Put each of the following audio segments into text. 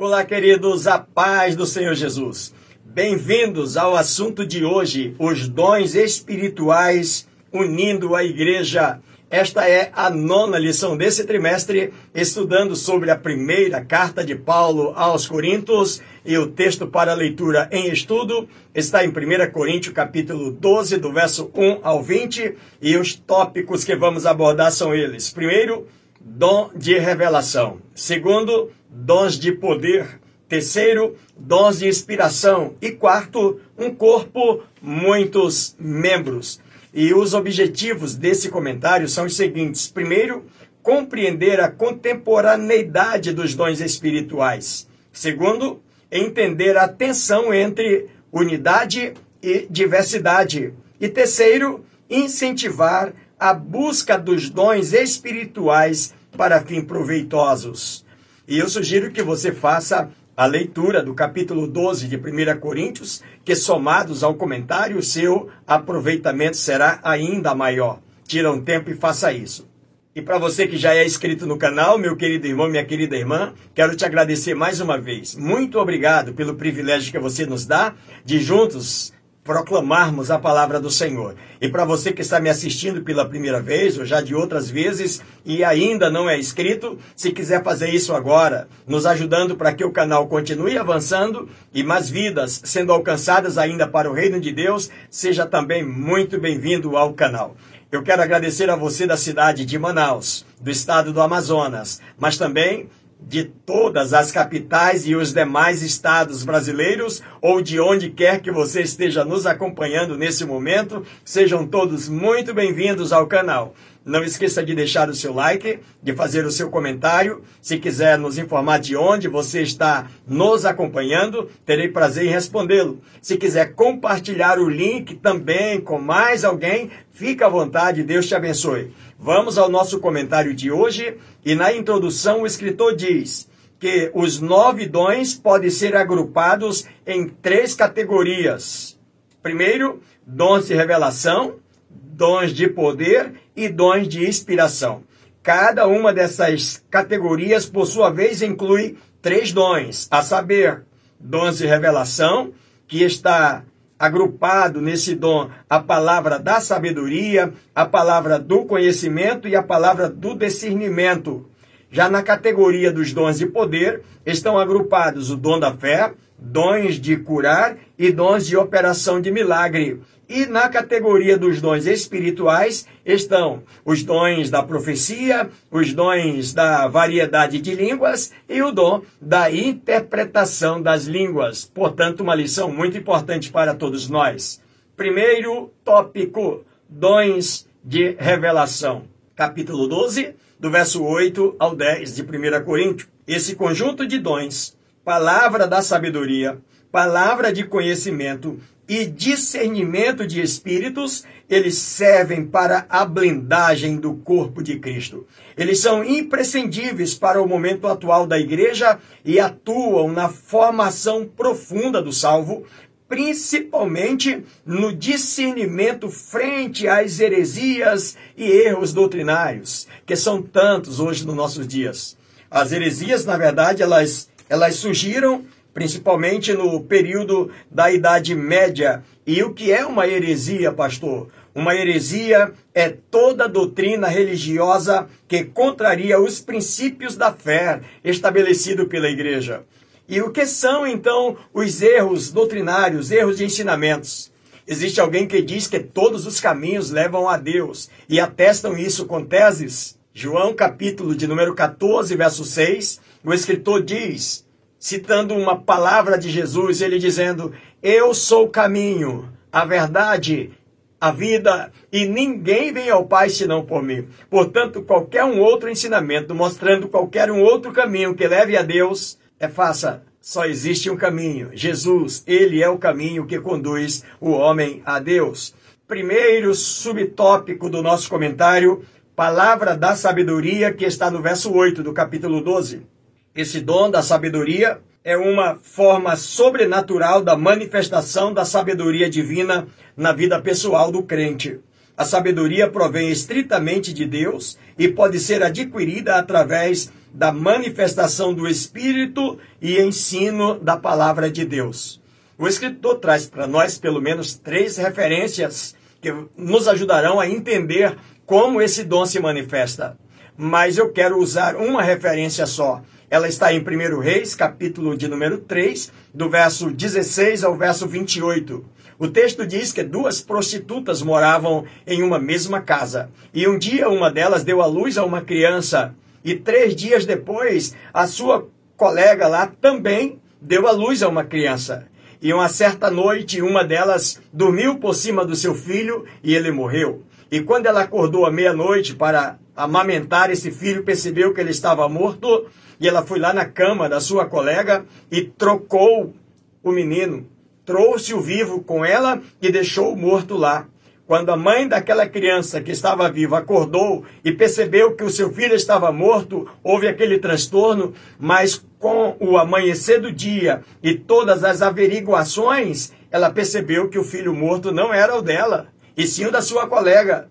Olá, queridos, a paz do Senhor Jesus. Bem-vindos ao assunto de hoje, os dons espirituais unindo a igreja. Esta é a nona lição desse trimestre, estudando sobre a primeira carta de Paulo aos Coríntios, e o texto para leitura em estudo está em 1 Coríntios capítulo 12, do verso 1 ao 20, e os tópicos que vamos abordar são eles. Primeiro, dom de revelação. Segundo, dons de poder. Terceiro, dons de inspiração. E quarto, um corpo, muitos membros. E os objetivos desse comentário são os seguintes: primeiro, compreender a contemporaneidade dos dons espirituais. Segundo, entender a tensão entre unidade e diversidade. E terceiro, incentivar a busca dos dons espirituais para fins proveitosos. E eu sugiro que você faça a leitura do capítulo 12 de 1 Coríntios, que somados ao comentário, o seu aproveitamento será ainda maior. Tira um tempo e faça isso. E para você que já é inscrito no canal, meu querido irmão, minha querida irmã, quero te agradecer mais uma vez. Muito obrigado pelo privilégio que você nos dá de juntos proclamarmos a palavra do Senhor. E para você que está me assistindo pela primeira vez, ou já de outras vezes, e ainda não é inscrito, se quiser fazer isso agora, nos ajudando para que o canal continue avançando e mais vidas sendo alcançadas ainda para o reino de Deus, seja também muito bem-vindo ao canal. Eu quero agradecer a você da cidade de Manaus, do estado do Amazonas, mas também de todas as capitais e os demais estados brasileiros, ou de onde quer que você esteja nos acompanhando nesse momento, sejam todos muito bem-vindos ao canal. Não esqueça de deixar o seu like, de fazer o seu comentário. Se quiser nos informar de onde você está nos acompanhando, terei prazer em respondê-lo. Se quiser compartilhar o link também com mais alguém, fique à vontade, Deus te abençoe. Vamos ao nosso comentário de hoje e na introdução o escritor diz que os nove dons podem ser agrupados em três categorias. Primeiro, dons de revelação, dons de poder e dons de inspiração. Cada uma dessas categorias, por sua vez, inclui três dons, a saber, dons de revelação, que está agrupado nesse dom a palavra da sabedoria, a palavra do conhecimento e a palavra do discernimento. Já na categoria dos dons de poder, estão agrupados o dom da fé, dons de curar e dons de operação de milagre. E na categoria dos dons espirituais estão os dons da profecia, os dons da variedade de línguas e o dom da interpretação das línguas. Portanto, uma lição muito importante para todos nós. Primeiro tópico: dons de revelação. Capítulo 12, do verso 8 ao 10 de 1 Coríntios. Esse conjunto de dons, palavra da sabedoria, palavra de conhecimento e discernimento de espíritos, eles servem para a blindagem do corpo de Cristo. Eles são imprescindíveis para o momento atual da igreja e atuam na formação profunda do salvo, principalmente no discernimento frente às heresias e erros doutrinários, que são tantos hoje nos nossos dias. As heresias, na verdade, elas, elas surgiram principalmente no período da Idade Média. E o que é uma heresia, pastor? Uma heresia é toda doutrina religiosa que contraria os princípios da fé estabelecido pela igreja. E o que são então os erros doutrinários, erros de ensinamentos? Existe alguém que diz que todos os caminhos levam a Deus e atestam isso com teses? João capítulo de número 14, verso 6, o escritor diz: citando uma palavra de Jesus, ele dizendo: Eu sou o caminho, a verdade, a vida, e ninguém vem ao Pai senão por mim. Portanto, qualquer um outro ensinamento mostrando qualquer um outro caminho que leve a Deus, é faça. Só existe um caminho. Jesus, ele é o caminho que conduz o homem a Deus. Primeiro subtópico do nosso comentário, palavra da sabedoria, que está no verso 8 do capítulo 12. Esse dom da sabedoria é uma forma sobrenatural da manifestação da sabedoria divina na vida pessoal do crente. A sabedoria provém estritamente de Deus e pode ser adquirida através da manifestação do Espírito e ensino da palavra de Deus. O escritor traz para nós pelo menos três referências que nos ajudarão a entender como esse dom se manifesta. Mas eu quero usar uma referência só. Ela está em 1 Reis, capítulo de número 3, do verso 16 ao verso 28. O texto diz que duas prostitutas moravam em uma mesma casa. E um dia uma delas deu à luz a uma criança. E três dias depois, a sua colega lá também deu à luz a uma criança. E uma certa noite, uma delas dormiu por cima do seu filho e ele morreu. E quando ela acordou à meia-noite para amamentar esse filho, percebeu que ele estava morto. E ela foi lá na cama da sua colega e trocou o menino trouxe o vivo com ela e deixou o morto lá. Quando a mãe daquela criança que estava viva acordou e percebeu que o seu filho estava morto, houve aquele transtorno, mas com o amanhecer do dia e todas as averiguações, ela percebeu que o filho morto não era o dela, e sim o da sua colega.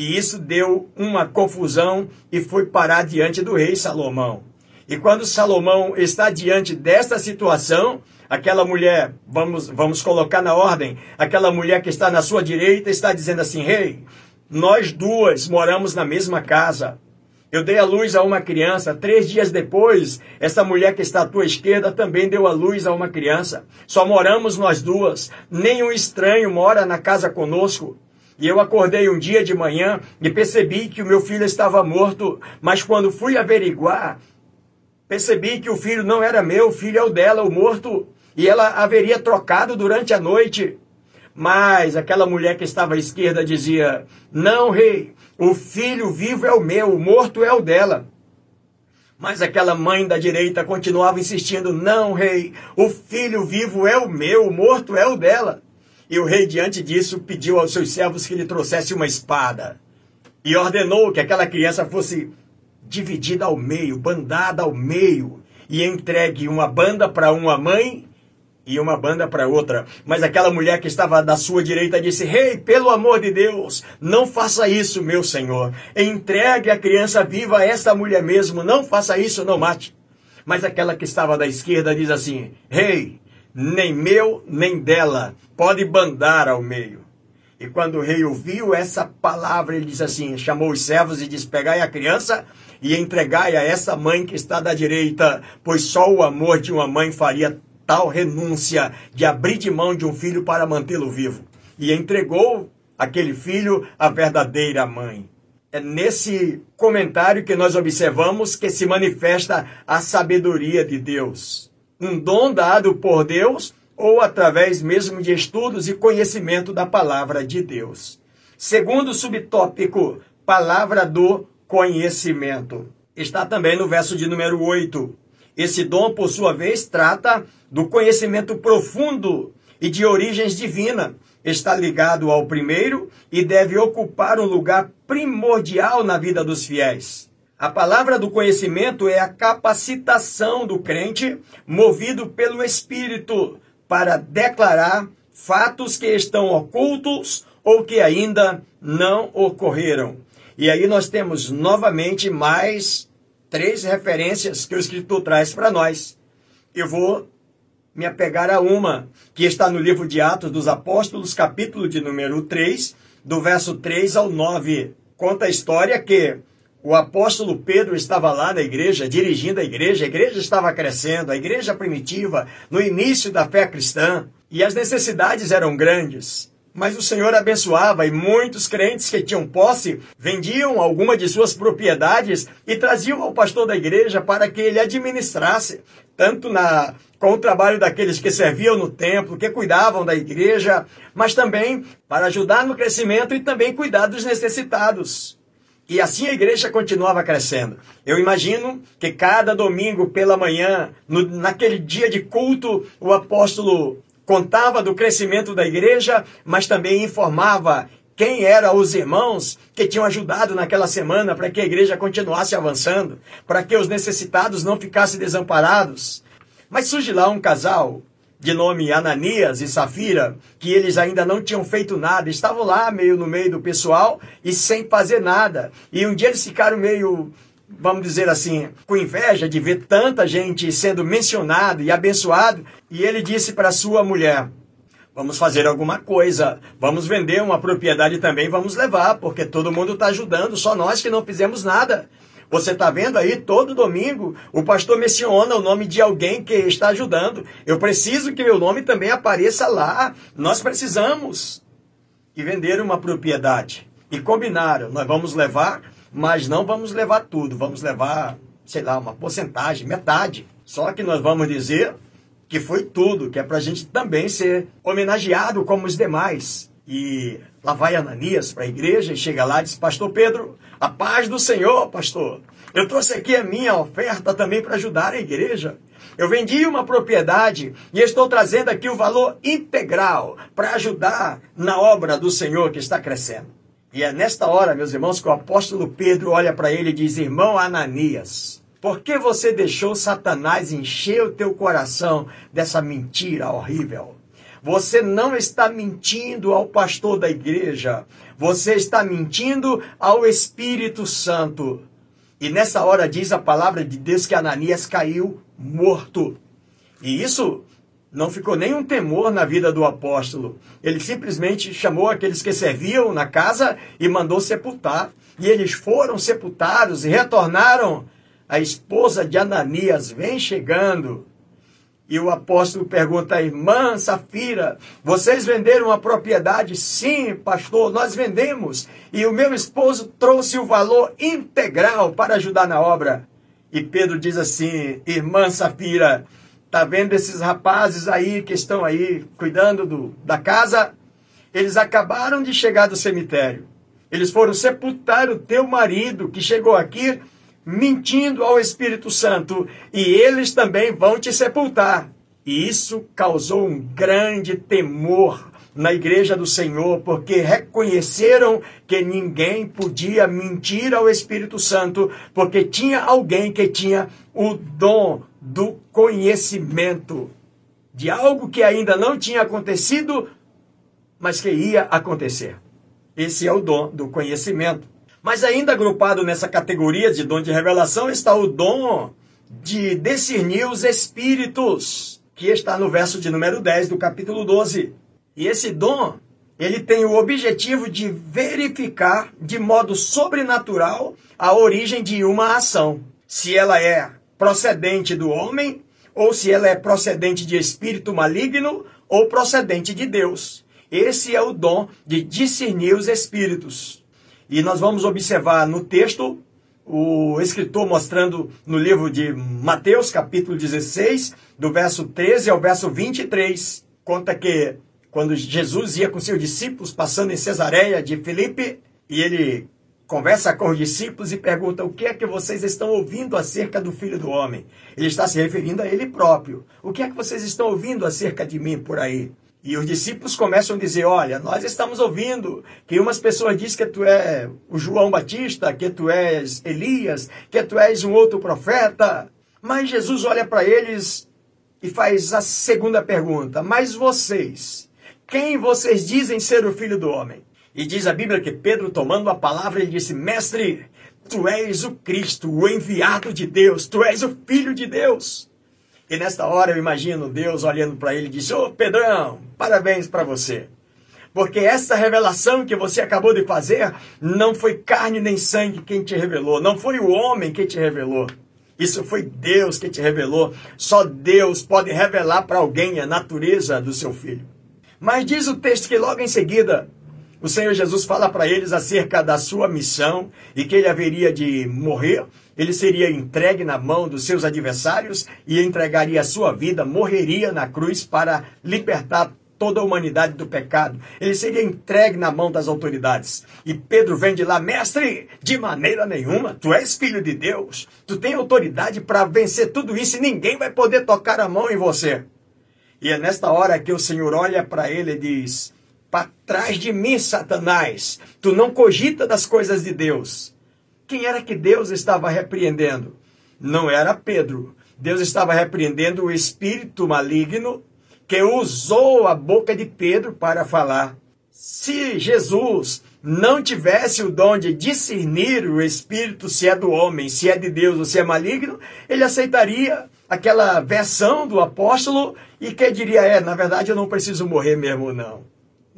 E isso deu uma confusão e foi parar diante do rei Salomão. E quando Salomão está diante desta situação, aquela mulher, vamos, vamos colocar na ordem, aquela mulher que está na sua direita está dizendo assim: Rei, hey, nós duas moramos na mesma casa. Eu dei a luz a uma criança. Três dias depois, essa mulher que está à tua esquerda também deu a luz a uma criança. Só moramos nós duas. Nenhum estranho mora na casa conosco. E eu acordei um dia de manhã e percebi que o meu filho estava morto. Mas quando fui averiguar, percebi que o filho não era meu, o filho é o dela, o morto e ela haveria trocado durante a noite. Mas aquela mulher que estava à esquerda dizia: Não, rei, o filho vivo é o meu, o morto é o dela. Mas aquela mãe da direita continuava insistindo: Não, rei, o filho vivo é o meu, o morto é o dela. E o rei, diante disso, pediu aos seus servos que lhe trouxesse uma espada e ordenou que aquela criança fosse dividida ao meio, bandada ao meio, e entregue uma banda para uma mãe e uma banda para outra. Mas aquela mulher que estava da sua direita disse: Rei, hey, pelo amor de Deus, não faça isso, meu senhor. Entregue a criança viva a esta mulher mesmo. Não faça isso, não mate. Mas aquela que estava da esquerda diz assim: Rei, hey, nem meu, nem dela. Pode bandar ao meio. E quando o rei ouviu essa palavra, ele diz assim: chamou os servos e disse: Pegai a criança e entregai a essa mãe que está da direita, pois só o amor de uma mãe faria tal renúncia de abrir de mão de um filho para mantê-lo vivo. E entregou aquele filho à verdadeira mãe. É nesse comentário que nós observamos que se manifesta a sabedoria de Deus. Um dom dado por Deus ou através mesmo de estudos e conhecimento da palavra de Deus. Segundo subtópico, palavra do conhecimento. Está também no verso de número 8. Esse dom, por sua vez, trata do conhecimento profundo e de origens divina. Está ligado ao primeiro e deve ocupar um lugar primordial na vida dos fiéis. A palavra do conhecimento é a capacitação do crente, movido pelo Espírito, para declarar fatos que estão ocultos ou que ainda não ocorreram. E aí nós temos novamente mais três referências que o escritor traz para nós. Eu vou me apegar a uma que está no livro de Atos dos Apóstolos, capítulo de número 3, do verso 3 ao 9. Conta a história que o apóstolo Pedro estava lá na igreja, dirigindo a igreja, a igreja estava crescendo, a igreja primitiva, no início da fé cristã, e as necessidades eram grandes. Mas o Senhor abençoava e muitos crentes que tinham posse vendiam alguma de suas propriedades e traziam ao pastor da igreja para que ele administrasse, tanto na com o trabalho daqueles que serviam no templo, que cuidavam da igreja, mas também para ajudar no crescimento e também cuidar dos necessitados. E assim a igreja continuava crescendo. Eu imagino que cada domingo pela manhã, no, naquele dia de culto, o apóstolo contava do crescimento da igreja, mas também informava quem eram os irmãos que tinham ajudado naquela semana para que a igreja continuasse avançando, para que os necessitados não ficassem desamparados. Mas surge lá um casal de nome Ananias e Safira, que eles ainda não tinham feito nada, estavam lá meio no meio do pessoal e sem fazer nada. E um dia eles ficaram meio, vamos dizer assim, com inveja de ver tanta gente sendo mencionado e abençoado, e ele disse para sua mulher: Vamos fazer alguma coisa, vamos vender uma propriedade também, vamos levar, porque todo mundo está ajudando, só nós que não fizemos nada. Você está vendo aí todo domingo o pastor menciona o nome de alguém que está ajudando. Eu preciso que meu nome também apareça lá. Nós precisamos. E vender uma propriedade. E combinaram, nós vamos levar, mas não vamos levar tudo. Vamos levar, sei lá, uma porcentagem, metade. Só que nós vamos dizer que foi tudo, que é para a gente também ser homenageado como os demais. E lá vai Ananias para a igreja e chega lá e diz: Pastor Pedro, a paz do Senhor, pastor. Eu trouxe aqui a minha oferta também para ajudar a igreja. Eu vendi uma propriedade e estou trazendo aqui o valor integral para ajudar na obra do Senhor que está crescendo. E é nesta hora, meus irmãos, que o apóstolo Pedro olha para ele e diz: Irmão Ananias, por que você deixou Satanás encher o teu coração dessa mentira horrível? Você não está mentindo ao pastor da igreja, você está mentindo ao Espírito Santo. E nessa hora diz a palavra de Deus que Ananias caiu morto. E isso não ficou nenhum temor na vida do apóstolo. Ele simplesmente chamou aqueles que serviam na casa e mandou sepultar. E eles foram sepultados e retornaram. A esposa de Ananias vem chegando e o apóstolo pergunta à irmã Safira: Vocês venderam a propriedade? Sim, pastor, nós vendemos. E o meu esposo trouxe o valor integral para ajudar na obra. E Pedro diz assim: Irmã Safira, tá vendo esses rapazes aí que estão aí cuidando do, da casa? Eles acabaram de chegar do cemitério. Eles foram sepultar o teu marido que chegou aqui mentindo ao Espírito Santo, e eles também vão te sepultar. E isso causou um grande temor na igreja do Senhor, porque reconheceram que ninguém podia mentir ao Espírito Santo, porque tinha alguém que tinha o dom do conhecimento de algo que ainda não tinha acontecido, mas que ia acontecer. Esse é o dom do conhecimento. Mas ainda agrupado nessa categoria de dom de revelação está o dom de discernir os espíritos, que está no verso de número 10 do capítulo 12. E esse dom, ele tem o objetivo de verificar de modo sobrenatural a origem de uma ação, se ela é procedente do homem ou se ela é procedente de espírito maligno ou procedente de Deus. Esse é o dom de discernir os espíritos. E nós vamos observar no texto o escritor mostrando no livro de Mateus, capítulo 16, do verso 13 ao verso 23, conta que quando Jesus ia com seus discípulos passando em Cesareia de Filipe, e ele conversa com os discípulos e pergunta: O que é que vocês estão ouvindo acerca do filho do homem? Ele está se referindo a ele próprio. O que é que vocês estão ouvindo acerca de mim por aí? E os discípulos começam a dizer: Olha, nós estamos ouvindo que umas pessoas dizem que tu é o João Batista, que tu és Elias, que tu és um outro profeta. Mas Jesus olha para eles e faz a segunda pergunta: Mas vocês, quem vocês dizem ser o filho do homem? E diz a Bíblia que Pedro, tomando a palavra, ele disse: Mestre, tu és o Cristo, o enviado de Deus, tu és o filho de Deus. E nesta hora eu imagino Deus olhando para ele e disse: Ô oh, Pedrão, parabéns para você. Porque essa revelação que você acabou de fazer não foi carne nem sangue quem te revelou, não foi o homem que te revelou. Isso foi Deus que te revelou. Só Deus pode revelar para alguém a natureza do seu filho. Mas diz o texto que logo em seguida o Senhor Jesus fala para eles acerca da sua missão e que ele haveria de morrer, ele seria entregue na mão dos seus adversários e entregaria a sua vida, morreria na cruz para libertar toda a humanidade do pecado. Ele seria entregue na mão das autoridades. E Pedro vem de lá, mestre, de maneira nenhuma, tu és filho de Deus, tu tens autoridade para vencer tudo isso e ninguém vai poder tocar a mão em você. E é nesta hora que o Senhor olha para ele e diz: para trás de mim, Satanás. Tu não cogita das coisas de Deus. Quem era que Deus estava repreendendo? Não era Pedro. Deus estava repreendendo o espírito maligno que usou a boca de Pedro para falar. Se Jesus não tivesse o dom de discernir o espírito se é do homem, se é de Deus ou se é maligno, ele aceitaria aquela versão do apóstolo e que diria: é, na verdade eu não preciso morrer mesmo, não.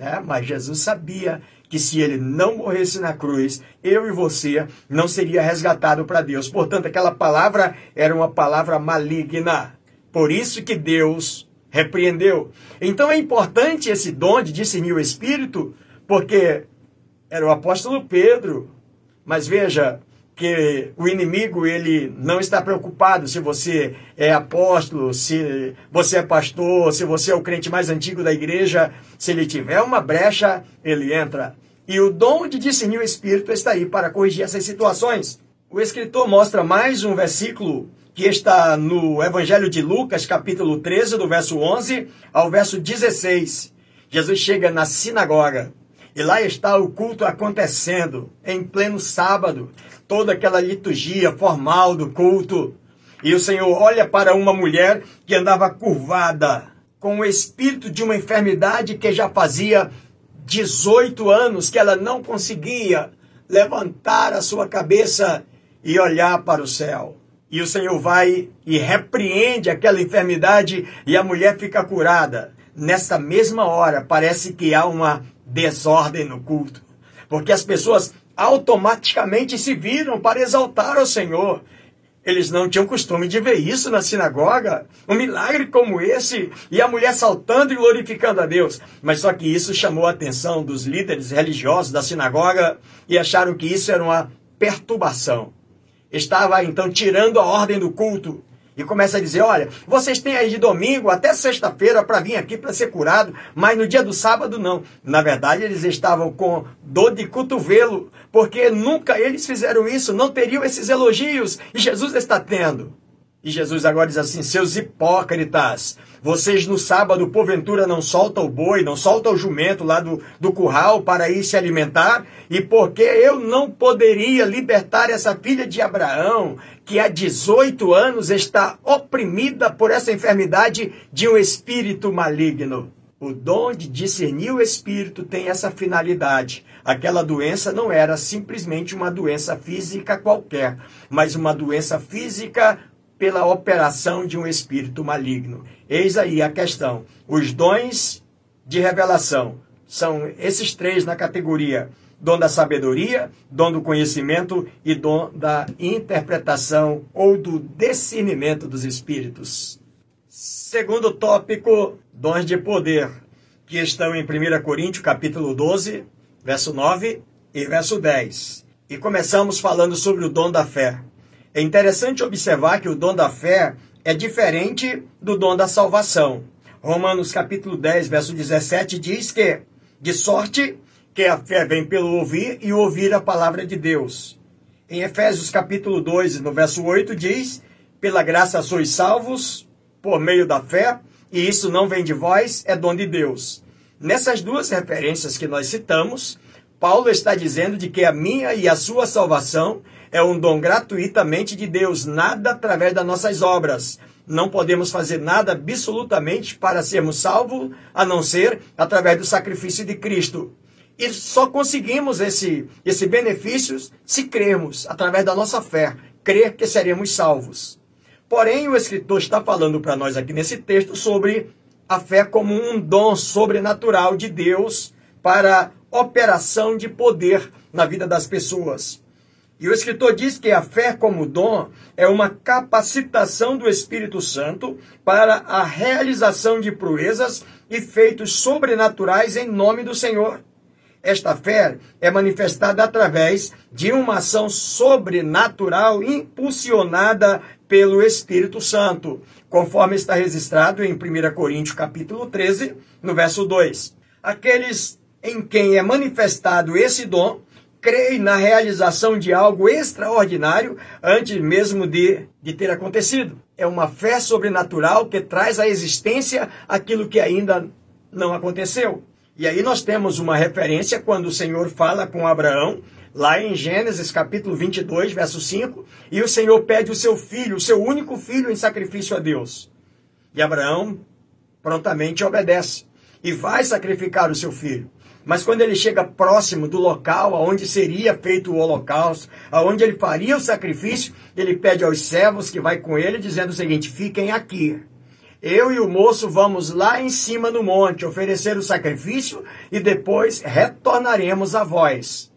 É, mas Jesus sabia que se ele não morresse na cruz, eu e você não seria resgatado para Deus. Portanto, aquela palavra era uma palavra maligna. Por isso que Deus repreendeu. Então é importante esse dom de discernir o Espírito, porque era o apóstolo Pedro. Mas veja que o inimigo ele não está preocupado se você é apóstolo, se você é pastor, se você é o crente mais antigo da igreja. Se ele tiver uma brecha, ele entra. E o dom de discernir o Espírito está aí para corrigir essas situações. O escritor mostra mais um versículo que está no Evangelho de Lucas, capítulo 13, do verso 11 ao verso 16. Jesus chega na sinagoga e lá está o culto acontecendo, em pleno sábado, toda aquela liturgia formal do culto. E o Senhor olha para uma mulher que andava curvada, com o espírito de uma enfermidade que já fazia 18 anos que ela não conseguia levantar a sua cabeça e olhar para o céu. E o Senhor vai e repreende aquela enfermidade e a mulher fica curada. Nessa mesma hora, parece que há uma desordem no culto, porque as pessoas automaticamente se viram para exaltar o Senhor. Eles não tinham costume de ver isso na sinagoga, um milagre como esse, e a mulher saltando e glorificando a Deus. Mas só que isso chamou a atenção dos líderes religiosos da sinagoga e acharam que isso era uma perturbação estava então tirando a ordem do culto e começa a dizer: Olha, vocês têm aí de domingo até sexta-feira para vir aqui para ser curado, mas no dia do sábado não. Na verdade, eles estavam com dor de cotovelo, porque nunca eles fizeram isso, não teriam esses elogios, e Jesus está tendo. E Jesus agora diz assim: Seus hipócritas, vocês no sábado, porventura, não soltam o boi, não soltam o jumento lá do, do curral para ir se alimentar? E porque eu não poderia libertar essa filha de Abraão, que há 18 anos está oprimida por essa enfermidade de um espírito maligno? O dom de discernir o espírito tem essa finalidade. Aquela doença não era simplesmente uma doença física qualquer, mas uma doença física pela operação de um espírito maligno. Eis aí a questão. Os dons de revelação são esses três na categoria dom da sabedoria, dom do conhecimento e dom da interpretação ou do discernimento dos espíritos. Segundo tópico, dons de poder, que estão em 1 Coríntios capítulo 12, verso 9 e verso 10. E começamos falando sobre o dom da fé. É interessante observar que o dom da fé é diferente do dom da salvação. Romanos capítulo 10, verso 17 diz que de sorte que a fé vem pelo ouvir e ouvir a palavra de Deus. Em Efésios capítulo 2, no verso 8 diz: "Pela graça sois salvos por meio da fé, e isso não vem de vós, é dom de Deus." Nessas duas referências que nós citamos, Paulo está dizendo de que a minha e a sua salvação é um dom gratuitamente de Deus, nada através das nossas obras. Não podemos fazer nada absolutamente para sermos salvos, a não ser através do sacrifício de Cristo. E só conseguimos esse, esse benefício se crermos, através da nossa fé, crer que seremos salvos. Porém, o escritor está falando para nós aqui nesse texto sobre a fé como um dom sobrenatural de Deus para operação de poder na vida das pessoas. E o escritor diz que a fé como dom é uma capacitação do Espírito Santo para a realização de proezas e feitos sobrenaturais em nome do Senhor. Esta fé é manifestada através de uma ação sobrenatural impulsionada pelo Espírito Santo, conforme está registrado em 1 Coríntios capítulo 13, no verso 2. Aqueles em quem é manifestado esse dom creem na realização de algo extraordinário antes mesmo de, de ter acontecido. É uma fé sobrenatural que traz à existência aquilo que ainda não aconteceu. E aí nós temos uma referência quando o Senhor fala com Abraão, lá em Gênesis capítulo 22, verso 5, e o Senhor pede o seu filho, o seu único filho em sacrifício a Deus. E Abraão prontamente obedece e vai sacrificar o seu filho. Mas quando ele chega próximo do local onde seria feito o holocausto, aonde ele faria o sacrifício, ele pede aos servos que vai com ele, dizendo o seguinte: fiquem aqui. Eu e o moço vamos lá em cima no monte oferecer o sacrifício e depois retornaremos a vós.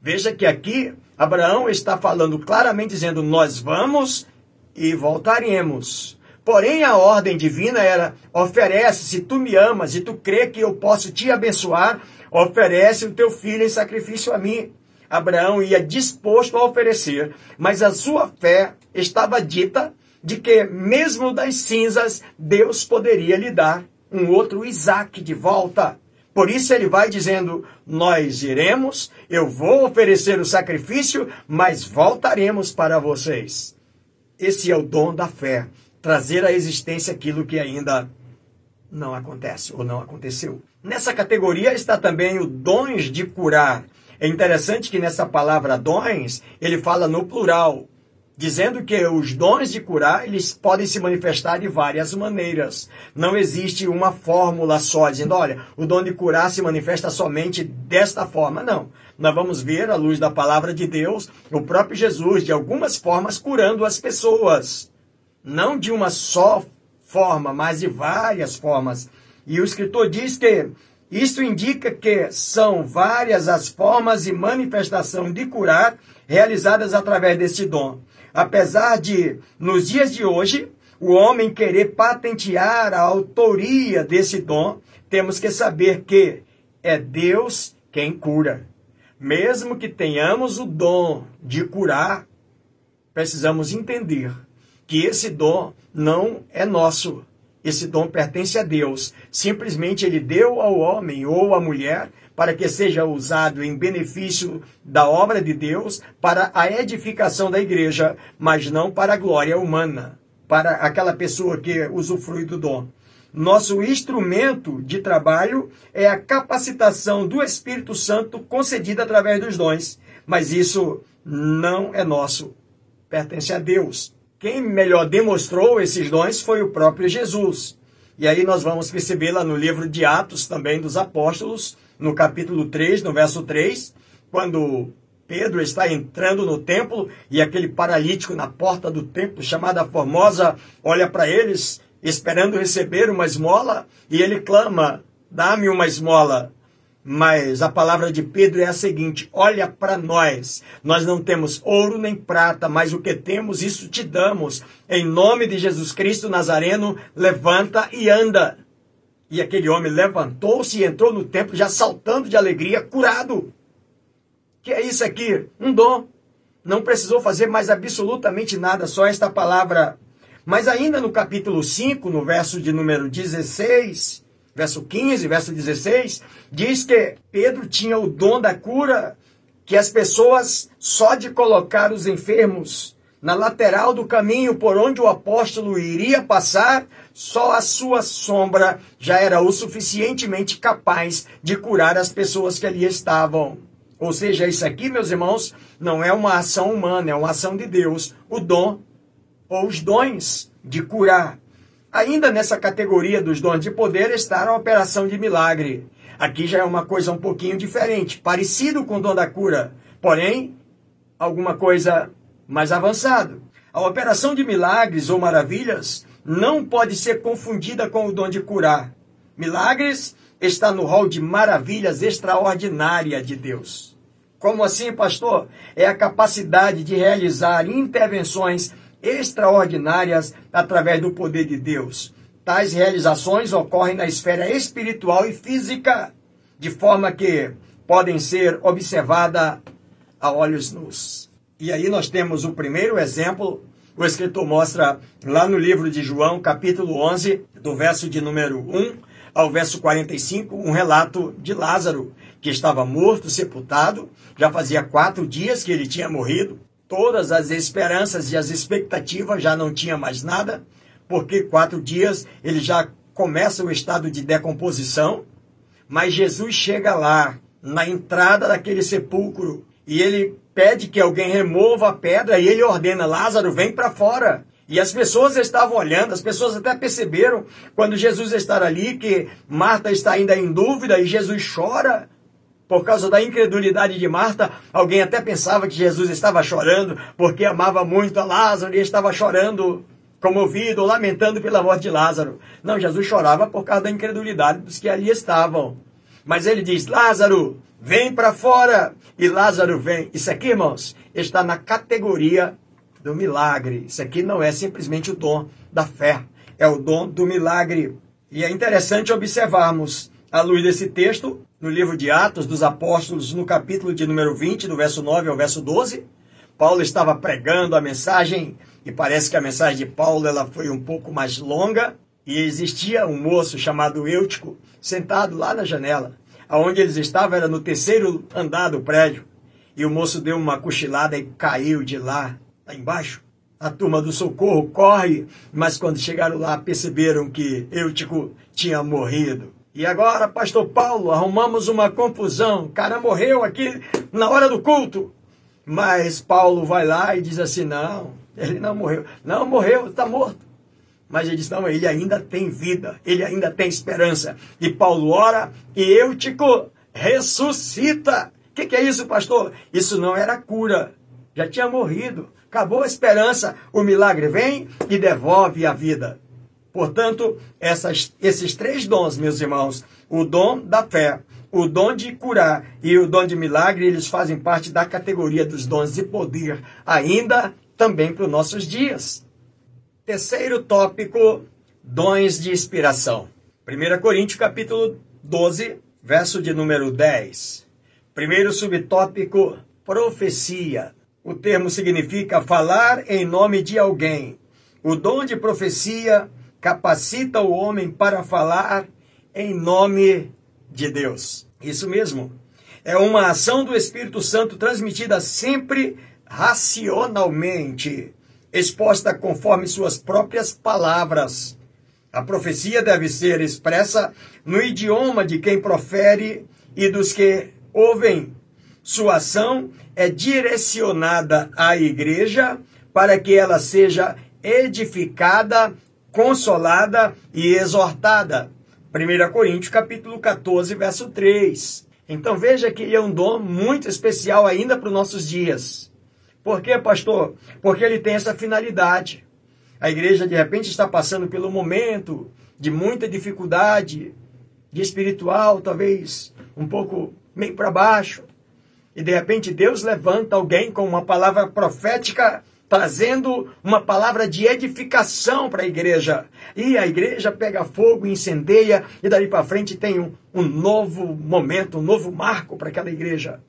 Veja que aqui Abraão está falando claramente dizendo: nós vamos e voltaremos. Porém, a ordem divina era: oferece, se tu me amas e tu crê que eu posso te abençoar, oferece o teu filho em sacrifício a mim. Abraão ia disposto a oferecer, mas a sua fé estava dita de que, mesmo das cinzas, Deus poderia lhe dar um outro Isaac de volta. Por isso ele vai dizendo: Nós iremos, eu vou oferecer o sacrifício, mas voltaremos para vocês. Esse é o dom da fé trazer à existência aquilo que ainda não acontece ou não aconteceu. Nessa categoria está também o dons de curar. É interessante que nessa palavra dons, ele fala no plural, dizendo que os dons de curar, eles podem se manifestar de várias maneiras. Não existe uma fórmula só, dizendo, olha, o dom de curar se manifesta somente desta forma. Não. Nós vamos ver, à luz da palavra de Deus, o próprio Jesus, de algumas formas, curando as pessoas não de uma só forma, mas de várias formas. E o escritor diz que isso indica que são várias as formas e manifestação de curar realizadas através desse dom. Apesar de, nos dias de hoje, o homem querer patentear a autoria desse dom, temos que saber que é Deus quem cura. Mesmo que tenhamos o dom de curar, precisamos entender que esse dom não é nosso. Esse dom pertence a Deus. Simplesmente ele deu ao homem ou à mulher para que seja usado em benefício da obra de Deus para a edificação da igreja, mas não para a glória humana, para aquela pessoa que usufrui do dom. Nosso instrumento de trabalho é a capacitação do Espírito Santo concedida através dos dons, mas isso não é nosso, pertence a Deus. Quem melhor demonstrou esses dons foi o próprio Jesus. E aí nós vamos perceber lá no livro de Atos também dos Apóstolos, no capítulo 3, no verso 3, quando Pedro está entrando no templo e aquele paralítico na porta do templo, chamada Formosa, olha para eles, esperando receber uma esmola, e ele clama: Dá-me uma esmola. Mas a palavra de Pedro é a seguinte: olha para nós. Nós não temos ouro nem prata, mas o que temos, isso te damos. Em nome de Jesus Cristo Nazareno, levanta e anda. E aquele homem levantou-se e entrou no templo, já saltando de alegria, curado. Que é isso aqui? Um dom. Não precisou fazer mais absolutamente nada, só esta palavra. Mas ainda no capítulo 5, no verso de número 16, verso 15, verso 16, diz que Pedro tinha o dom da cura, que as pessoas, só de colocar os enfermos na lateral do caminho por onde o apóstolo iria passar, só a sua sombra já era o suficientemente capaz de curar as pessoas que ali estavam. Ou seja, isso aqui, meus irmãos, não é uma ação humana, é uma ação de Deus. O dom, ou os dons de curar. Ainda nessa categoria dos dons de poder está a operação de milagre. Aqui já é uma coisa um pouquinho diferente, parecido com o dom da cura, porém, alguma coisa mais avançado. A operação de milagres ou maravilhas não pode ser confundida com o dom de curar. Milagres está no rol de maravilhas extraordinárias de Deus. Como assim, pastor? É a capacidade de realizar intervenções extraordinárias através do poder de Deus. Tais realizações ocorrem na esfera espiritual e física, de forma que podem ser observadas a olhos nus. E aí nós temos o primeiro exemplo, o escritor mostra lá no livro de João, capítulo 11, do verso de número 1 ao verso 45, um relato de Lázaro, que estava morto, sepultado, já fazia quatro dias que ele tinha morrido, todas as esperanças e as expectativas, já não tinha mais nada, porque quatro dias ele já começa o estado de decomposição, mas Jesus chega lá, na entrada daquele sepulcro, e ele pede que alguém remova a pedra e ele ordena: Lázaro, vem para fora. E as pessoas estavam olhando, as pessoas até perceberam quando Jesus está ali que Marta está ainda em dúvida e Jesus chora por causa da incredulidade de Marta. Alguém até pensava que Jesus estava chorando porque amava muito a Lázaro e estava chorando comovido, lamentando pela morte de Lázaro. Não, Jesus chorava por causa da incredulidade dos que ali estavam. Mas ele diz: Lázaro, vem para fora. E Lázaro vem. Isso aqui, irmãos, está na categoria do milagre. Isso aqui não é simplesmente o dom da fé, é o dom do milagre. E é interessante observarmos, à luz desse texto, no livro de Atos dos Apóstolos, no capítulo de número 20, do verso 9 ao verso 12, Paulo estava pregando a mensagem, e parece que a mensagem de Paulo ela foi um pouco mais longa, e existia um moço chamado Eutico, sentado lá na janela. Aonde eles estavam era no terceiro andar do prédio. E o moço deu uma cochilada e caiu de lá lá embaixo. A turma do socorro corre, mas quando chegaram lá perceberam que Eutico tinha morrido. E agora, pastor Paulo, arrumamos uma confusão. O cara morreu aqui na hora do culto. Mas Paulo vai lá e diz assim: não, ele não morreu. Não morreu, está morto. Mas ele diz: não, ele ainda tem vida, ele ainda tem esperança. E Paulo ora e Eutico ressuscita. O que, que é isso, pastor? Isso não era cura, já tinha morrido. Acabou a esperança, o milagre vem e devolve a vida. Portanto, essas, esses três dons, meus irmãos, o dom da fé, o dom de curar e o dom de milagre, eles fazem parte da categoria dos dons de poder, ainda também para os nossos dias. Terceiro tópico, dons de inspiração. 1 Coríntios capítulo 12, verso de número 10. Primeiro subtópico, profecia. O termo significa falar em nome de alguém. O dom de profecia capacita o homem para falar em nome de Deus. Isso mesmo. É uma ação do Espírito Santo transmitida sempre racionalmente, exposta conforme suas próprias palavras. A profecia deve ser expressa no idioma de quem profere e dos que ouvem sua ação é direcionada à igreja para que ela seja edificada, consolada e exortada. 1 Coríntios capítulo 14, verso 3. Então veja que ele é um dom muito especial ainda para os nossos dias. Por quê, pastor? Porque ele tem essa finalidade. A igreja de repente está passando pelo momento de muita dificuldade, de espiritual, talvez um pouco meio para baixo. E de repente Deus levanta alguém com uma palavra profética, trazendo uma palavra de edificação para a igreja. E a igreja pega fogo, incendeia, e dali para frente tem um, um novo momento, um novo marco para aquela igreja.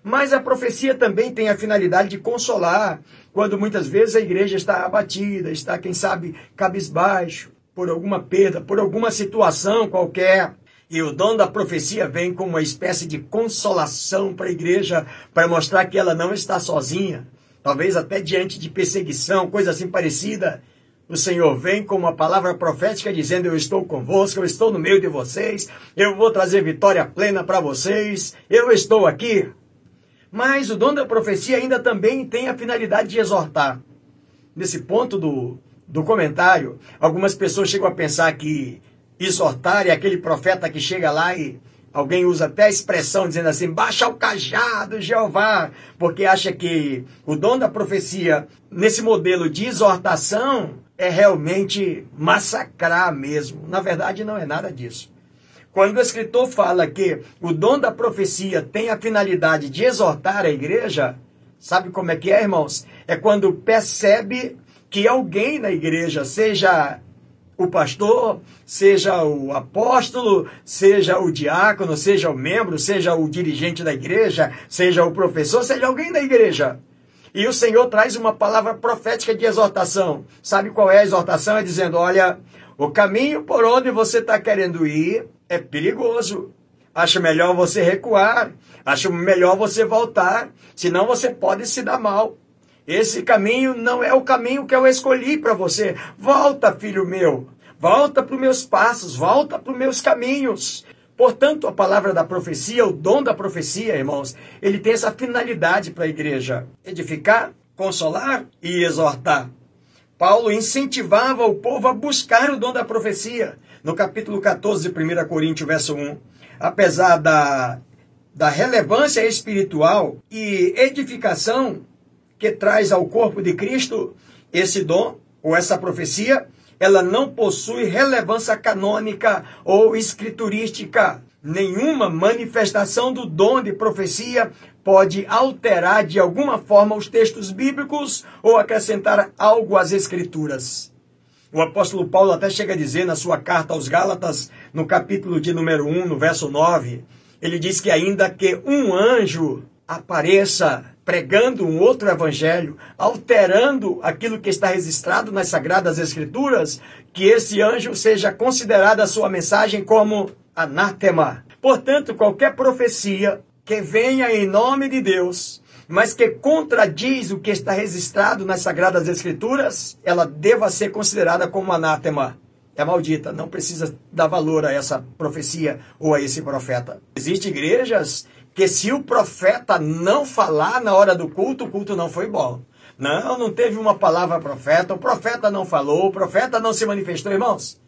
Mas a profecia também tem a finalidade de consolar, quando muitas vezes a igreja está abatida, está, quem sabe, cabisbaixo, por alguma perda, por alguma situação qualquer. E o dom da profecia vem como uma espécie de consolação para a igreja, para mostrar que ela não está sozinha, talvez até diante de perseguição, coisa assim parecida. O Senhor vem com uma palavra profética dizendo: Eu estou convosco, eu estou no meio de vocês, eu vou trazer vitória plena para vocês, eu estou aqui. Mas o dom da profecia ainda também tem a finalidade de exortar. Nesse ponto do, do comentário, algumas pessoas chegam a pensar que exortar é aquele profeta que chega lá e alguém usa até a expressão dizendo assim: baixa o cajado, Jeová, porque acha que o dom da profecia, nesse modelo de exortação, é realmente massacrar mesmo. Na verdade, não é nada disso. Quando o escritor fala que o dom da profecia tem a finalidade de exortar a igreja, sabe como é que é, irmãos? É quando percebe que alguém na igreja, seja o pastor, seja o apóstolo, seja o diácono, seja o membro, seja o dirigente da igreja, seja o professor, seja alguém da igreja. E o Senhor traz uma palavra profética de exortação. Sabe qual é a exortação? É dizendo: olha, o caminho por onde você está querendo ir é perigoso. Acho melhor você recuar. Acho melhor você voltar. Senão você pode se dar mal. Esse caminho não é o caminho que eu escolhi para você. Volta, filho meu. Volta para os meus passos, volta para os meus caminhos. Portanto, a palavra da profecia, o dom da profecia, irmãos, ele tem essa finalidade para a igreja: edificar, consolar e exortar. Paulo incentivava o povo a buscar o dom da profecia. No capítulo 14 de 1 Coríntios, verso 1. Apesar da, da relevância espiritual e edificação que traz ao corpo de Cristo, esse dom ou essa profecia, ela não possui relevância canônica ou escriturística. Nenhuma manifestação do dom de profecia pode alterar de alguma forma os textos bíblicos ou acrescentar algo às escrituras. O apóstolo Paulo até chega a dizer na sua carta aos Gálatas, no capítulo de número 1, no verso 9, ele diz que ainda que um anjo apareça pregando um outro evangelho, alterando aquilo que está registrado nas sagradas escrituras, que esse anjo seja considerado a sua mensagem como anátema. Portanto, qualquer profecia que venha em nome de Deus, mas que contradiz o que está registrado nas Sagradas Escrituras, ela deva ser considerada como anátema. É maldita, não precisa dar valor a essa profecia ou a esse profeta. Existem igrejas que se o profeta não falar na hora do culto, o culto não foi bom. Não, não teve uma palavra profeta, o profeta não falou, o profeta não se manifestou, irmãos.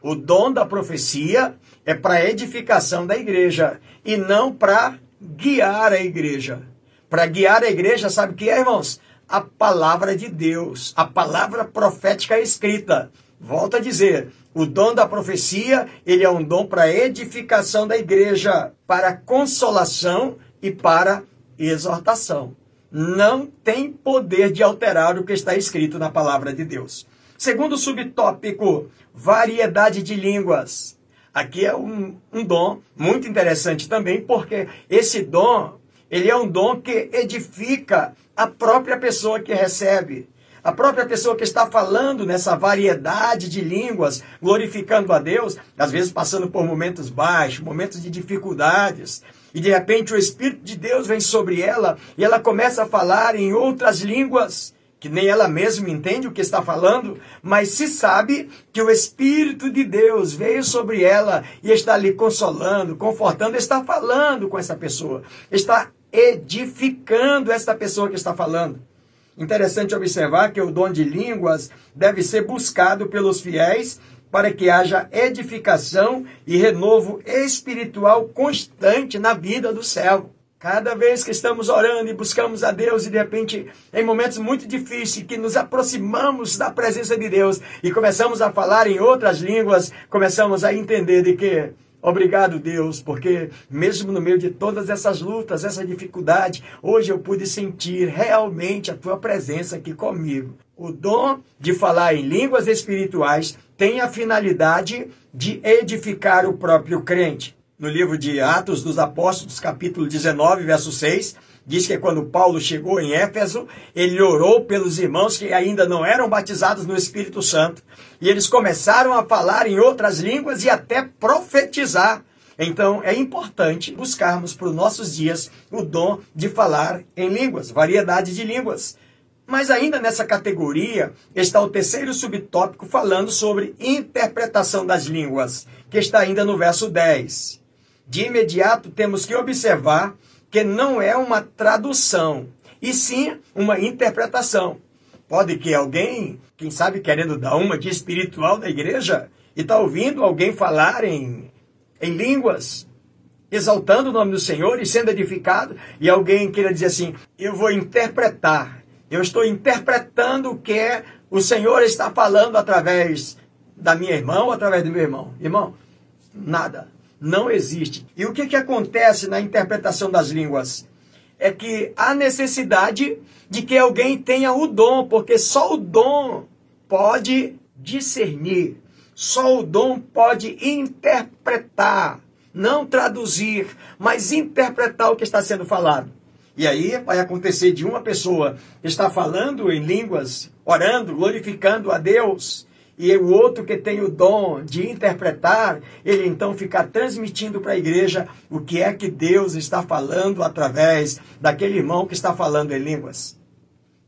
O dom da profecia é para edificação da igreja e não para guiar a igreja. Para guiar a igreja, sabe o que é, irmãos? A palavra de Deus, a palavra profética escrita. Volto a dizer, o dom da profecia, ele é um dom para edificação da igreja, para consolação e para exortação. Não tem poder de alterar o que está escrito na palavra de Deus. Segundo subtópico, variedade de línguas. Aqui é um, um dom muito interessante também, porque esse dom, ele é um dom que edifica a própria pessoa que recebe. A própria pessoa que está falando nessa variedade de línguas, glorificando a Deus, às vezes passando por momentos baixos, momentos de dificuldades, e de repente o Espírito de Deus vem sobre ela e ela começa a falar em outras línguas que nem ela mesma entende o que está falando, mas se sabe que o Espírito de Deus veio sobre ela e está ali consolando, confortando, está falando com essa pessoa, está edificando esta pessoa que está falando. Interessante observar que o dom de línguas deve ser buscado pelos fiéis para que haja edificação e renovo espiritual constante na vida do servo. Cada vez que estamos orando e buscamos a Deus e de repente, em momentos muito difíceis, que nos aproximamos da presença de Deus e começamos a falar em outras línguas, começamos a entender de que Obrigado, Deus, porque mesmo no meio de todas essas lutas, essa dificuldade, hoje eu pude sentir realmente a tua presença aqui comigo. O dom de falar em línguas espirituais tem a finalidade de edificar o próprio crente no livro de Atos dos Apóstolos, capítulo 19, verso 6, diz que quando Paulo chegou em Éfeso, ele orou pelos irmãos que ainda não eram batizados no Espírito Santo, e eles começaram a falar em outras línguas e até profetizar. Então é importante buscarmos para os nossos dias o dom de falar em línguas, variedade de línguas. Mas ainda nessa categoria está o terceiro subtópico falando sobre interpretação das línguas, que está ainda no verso 10 de imediato temos que observar que não é uma tradução, e sim uma interpretação. Pode que alguém, quem sabe querendo dar uma de espiritual da igreja, e está ouvindo alguém falar em, em línguas, exaltando o nome do Senhor e sendo edificado, e alguém queira dizer assim: eu vou interpretar, eu estou interpretando o que o Senhor está falando através da minha irmã ou através do meu irmão. Irmão, nada não existe. E o que, que acontece na interpretação das línguas? É que há necessidade de que alguém tenha o dom, porque só o dom pode discernir, só o dom pode interpretar, não traduzir, mas interpretar o que está sendo falado. E aí vai acontecer de uma pessoa estar falando em línguas, orando, glorificando a Deus, e o outro que tem o dom de interpretar, ele então fica transmitindo para a igreja o que é que Deus está falando através daquele irmão que está falando em línguas.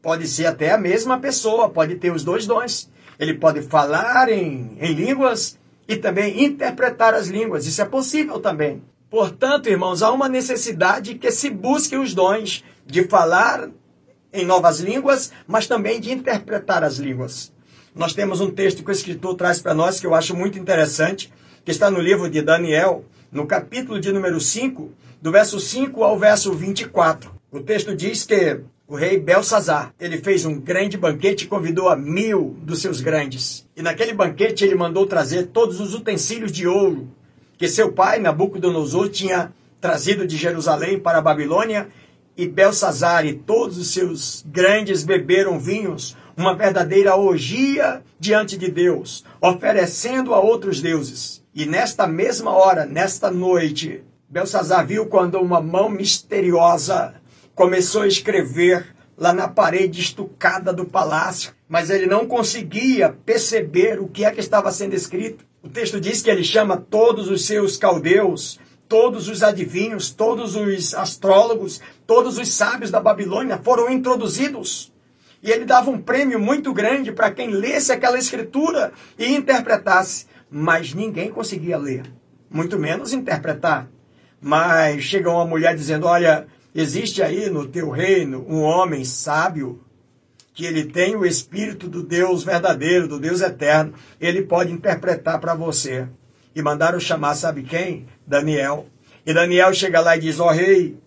Pode ser até a mesma pessoa, pode ter os dois dons. Ele pode falar em, em línguas e também interpretar as línguas. Isso é possível também. Portanto, irmãos, há uma necessidade que se busque os dons de falar em novas línguas, mas também de interpretar as línguas. Nós temos um texto que o escritor traz para nós que eu acho muito interessante, que está no livro de Daniel, no capítulo de número 5, do verso 5 ao verso 24. O texto diz que o rei Belsazar, ele fez um grande banquete e convidou a mil dos seus grandes. E naquele banquete ele mandou trazer todos os utensílios de ouro que seu pai, Nabucodonosor, tinha trazido de Jerusalém para a Babilônia, e Belsazar e todos os seus grandes beberam vinhos, uma verdadeira orgia diante de Deus, oferecendo a outros deuses. E nesta mesma hora, nesta noite, Belsazar viu quando uma mão misteriosa começou a escrever lá na parede estucada do palácio, mas ele não conseguia perceber o que é que estava sendo escrito. O texto diz que ele chama todos os seus caldeus, todos os adivinhos, todos os astrólogos, todos os sábios da Babilônia foram introduzidos. E ele dava um prêmio muito grande para quem lesse aquela escritura e interpretasse. Mas ninguém conseguia ler, muito menos interpretar. Mas chega uma mulher dizendo: Olha, existe aí no teu reino um homem sábio que ele tem o espírito do Deus verdadeiro, do Deus eterno, ele pode interpretar para você. E mandaram chamar, sabe quem? Daniel. E Daniel chega lá e diz: Ó oh, rei,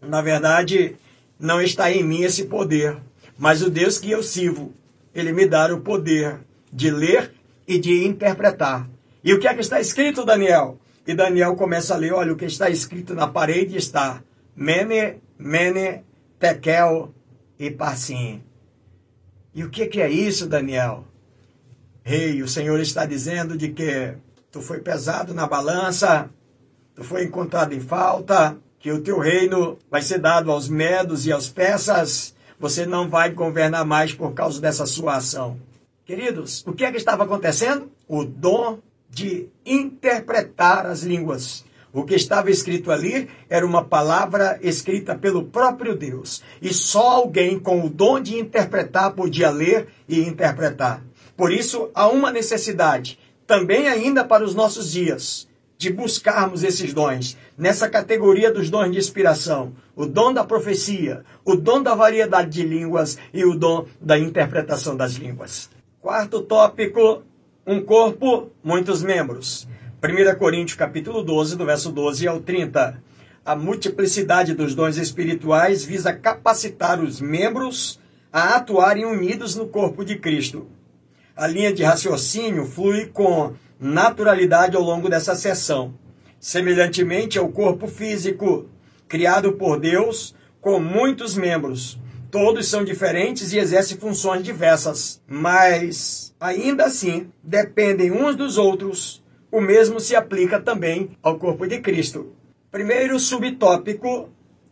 na verdade, não está em mim esse poder, mas o Deus que eu sirvo, ele me dá o poder de ler e de interpretar. E o que é que está escrito, Daniel? E Daniel começa a ler: olha, o que está escrito na parede está Mene, Mene, Tekel e Parsim. E o que, que é isso, Daniel? Rei, o Senhor está dizendo de que tu foi pesado na balança, tu foi encontrado em falta, que o teu reino vai ser dado aos medos e aos persas, você não vai governar mais por causa dessa sua ação. Queridos, o que é que estava acontecendo? O dom de interpretar as línguas. O que estava escrito ali era uma palavra escrita pelo próprio Deus. E só alguém com o dom de interpretar podia ler e interpretar. Por isso, há uma necessidade, também ainda para os nossos dias, de buscarmos esses dons, nessa categoria dos dons de inspiração: o dom da profecia, o dom da variedade de línguas e o dom da interpretação das línguas. Quarto tópico: um corpo, muitos membros. 1 Coríntios capítulo 12, do verso 12 ao 30. A multiplicidade dos dons espirituais visa capacitar os membros a atuarem unidos no corpo de Cristo. A linha de raciocínio flui com naturalidade ao longo dessa sessão. Semelhantemente ao corpo físico, criado por Deus, com muitos membros. Todos são diferentes e exercem funções diversas, mas ainda assim dependem uns dos outros o mesmo se aplica também ao corpo de Cristo. Primeiro subtópico,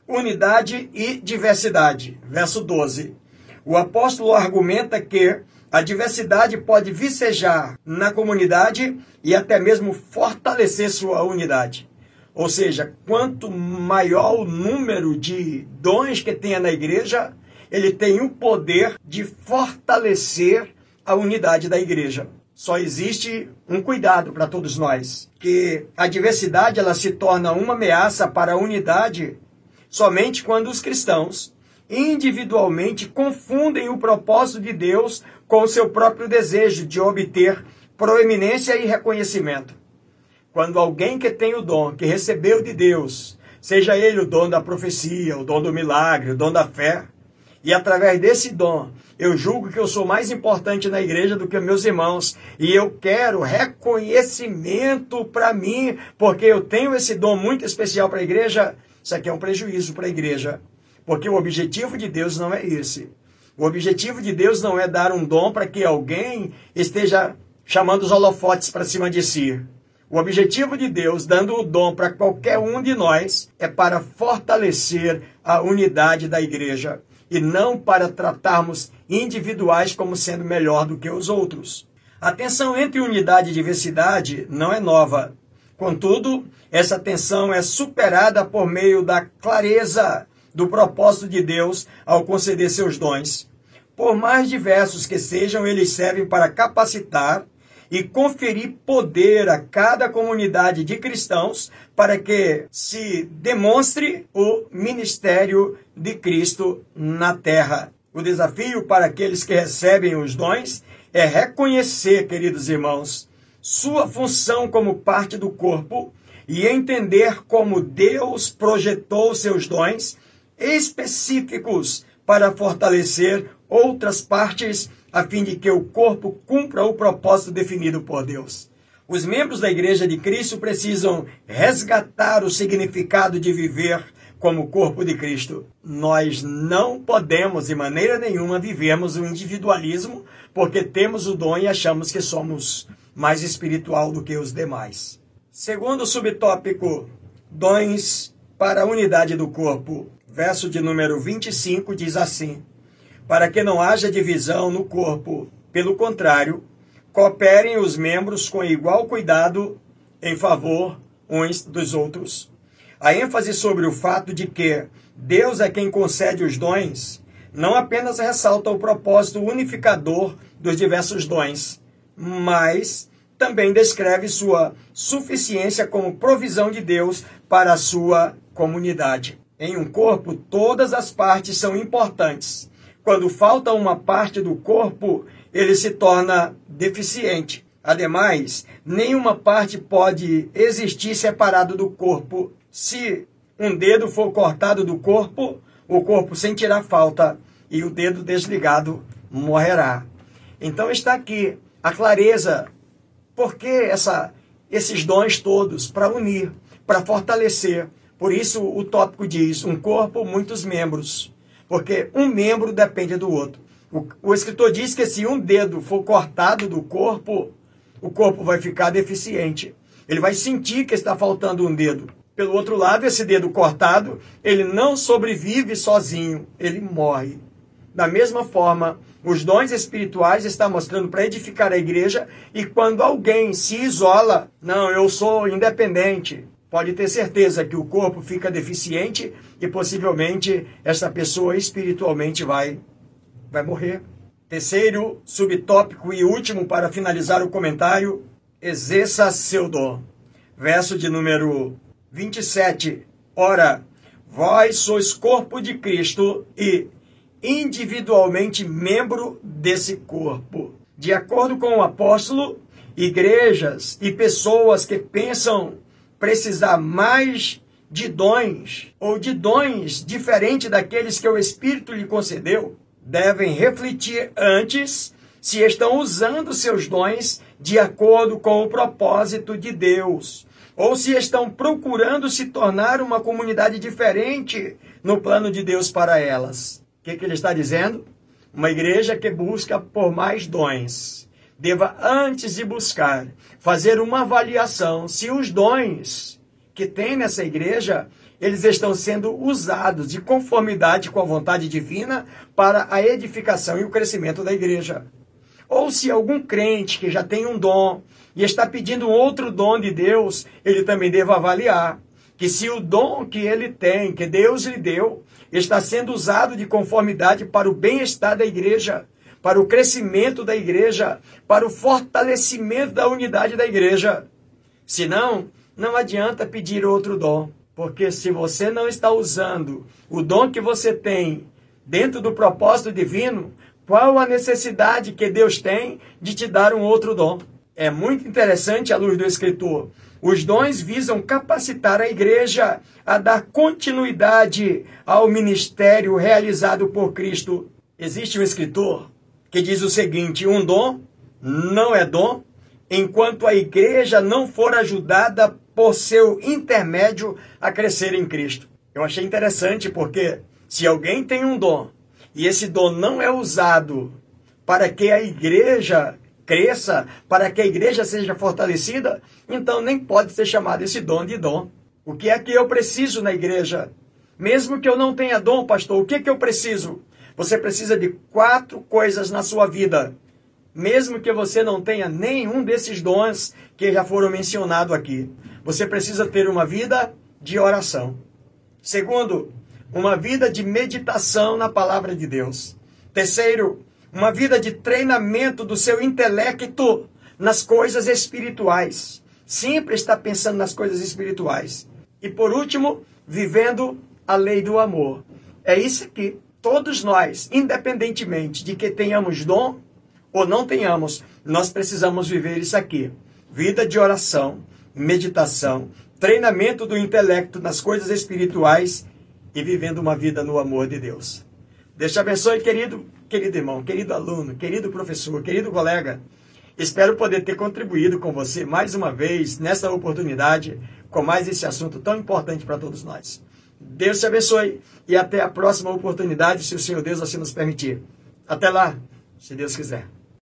unidade e diversidade. Verso 12. O apóstolo argumenta que a diversidade pode vicejar na comunidade e até mesmo fortalecer sua unidade. Ou seja, quanto maior o número de dons que tenha na igreja, ele tem o poder de fortalecer a unidade da igreja. Só existe um cuidado para todos nós, que a diversidade ela se torna uma ameaça para a unidade somente quando os cristãos individualmente confundem o propósito de Deus com o seu próprio desejo de obter proeminência e reconhecimento. Quando alguém que tem o dom, que recebeu de Deus, seja ele o dom da profecia, o dom do milagre, o dom da fé, e através desse dom eu julgo que eu sou mais importante na igreja do que meus irmãos. E eu quero reconhecimento para mim, porque eu tenho esse dom muito especial para a igreja. Isso aqui é um prejuízo para a igreja. Porque o objetivo de Deus não é esse. O objetivo de Deus não é dar um dom para que alguém esteja chamando os holofotes para cima de si. O objetivo de Deus, dando o dom para qualquer um de nós, é para fortalecer a unidade da igreja e não para tratarmos individuais como sendo melhor do que os outros. A tensão entre unidade e diversidade não é nova. Contudo, essa tensão é superada por meio da clareza do propósito de Deus ao conceder seus dons. Por mais diversos que sejam, eles servem para capacitar e conferir poder a cada comunidade de cristãos para que se demonstre o ministério de Cristo na terra. O desafio para aqueles que recebem os dons é reconhecer, queridos irmãos, sua função como parte do corpo e entender como Deus projetou seus dons específicos para fortalecer outras partes a fim de que o corpo cumpra o propósito definido por Deus. Os membros da Igreja de Cristo precisam resgatar o significado de viver como corpo de Cristo. Nós não podemos, de maneira nenhuma, vivermos o individualismo porque temos o dom e achamos que somos mais espiritual do que os demais. Segundo subtópico, dons para a unidade do corpo. Verso de número 25 diz assim: Para que não haja divisão no corpo, pelo contrário, cooperem os membros com igual cuidado em favor uns dos outros. A ênfase sobre o fato de que Deus é quem concede os dons não apenas ressalta o propósito unificador dos diversos dons, mas também descreve sua suficiência como provisão de Deus para a sua comunidade. Em um corpo, todas as partes são importantes. Quando falta uma parte do corpo, ele se torna deficiente. Ademais, nenhuma parte pode existir separado do corpo. Se um dedo for cortado do corpo, o corpo sentirá falta e o dedo desligado morrerá. Então está aqui a clareza por que essa, esses dons todos? Para unir, para fortalecer. Por isso o tópico diz: um corpo, muitos membros. Porque um membro depende do outro. O, o escritor diz que se um dedo for cortado do corpo, o corpo vai ficar deficiente. Ele vai sentir que está faltando um dedo. Pelo outro lado, esse dedo cortado, ele não sobrevive sozinho, ele morre. Da mesma forma, os dons espirituais está mostrando para edificar a igreja e quando alguém se isola, não, eu sou independente, pode ter certeza que o corpo fica deficiente e possivelmente essa pessoa espiritualmente vai vai morrer. Terceiro subtópico e último para finalizar o comentário, exerça seu dom. Verso de número 27. Ora, vós sois corpo de Cristo e individualmente membro desse corpo. De acordo com o apóstolo, igrejas e pessoas que pensam precisar mais de dons ou de dons diferentes daqueles que o Espírito lhe concedeu, devem refletir antes se estão usando seus dons de acordo com o propósito de Deus, ou se estão procurando se tornar uma comunidade diferente no plano de Deus para elas que, que ele está dizendo? Uma igreja que busca por mais dons deva, antes de buscar, fazer uma avaliação se os dons que tem nessa igreja eles estão sendo usados de conformidade com a vontade divina para a edificação e o crescimento da igreja. Ou se algum crente que já tem um dom e está pedindo outro dom de Deus, ele também deva avaliar que se o dom que ele tem, que Deus lhe deu, está sendo usado de conformidade para o bem-estar da igreja, para o crescimento da igreja, para o fortalecimento da unidade da igreja. Senão, não adianta pedir outro dom, porque se você não está usando o dom que você tem dentro do propósito divino, qual a necessidade que Deus tem de te dar um outro dom? É muito interessante a luz do escritor os dons visam capacitar a igreja a dar continuidade ao ministério realizado por Cristo. Existe um escritor que diz o seguinte: um dom não é dom enquanto a igreja não for ajudada por seu intermédio a crescer em Cristo. Eu achei interessante porque se alguém tem um dom e esse dom não é usado para que a igreja cresça, para que a igreja seja fortalecida, então nem pode ser chamado esse dom de dom. O que é que eu preciso na igreja? Mesmo que eu não tenha dom, pastor, o que é que eu preciso? Você precisa de quatro coisas na sua vida. Mesmo que você não tenha nenhum desses dons que já foram mencionados aqui. Você precisa ter uma vida de oração. Segundo, uma vida de meditação na palavra de Deus. Terceiro, uma vida de treinamento do seu intelecto nas coisas espirituais. Sempre está pensando nas coisas espirituais. E por último, vivendo a lei do amor. É isso que todos nós, independentemente de que tenhamos dom ou não tenhamos, nós precisamos viver isso aqui. Vida de oração, meditação, treinamento do intelecto nas coisas espirituais e vivendo uma vida no amor de Deus. Deus te abençoe, querido, querido irmão, querido aluno, querido professor, querido colega. Espero poder ter contribuído com você mais uma vez nessa oportunidade com mais esse assunto tão importante para todos nós. Deus te abençoe e até a próxima oportunidade, se o Senhor Deus assim nos permitir. Até lá, se Deus quiser.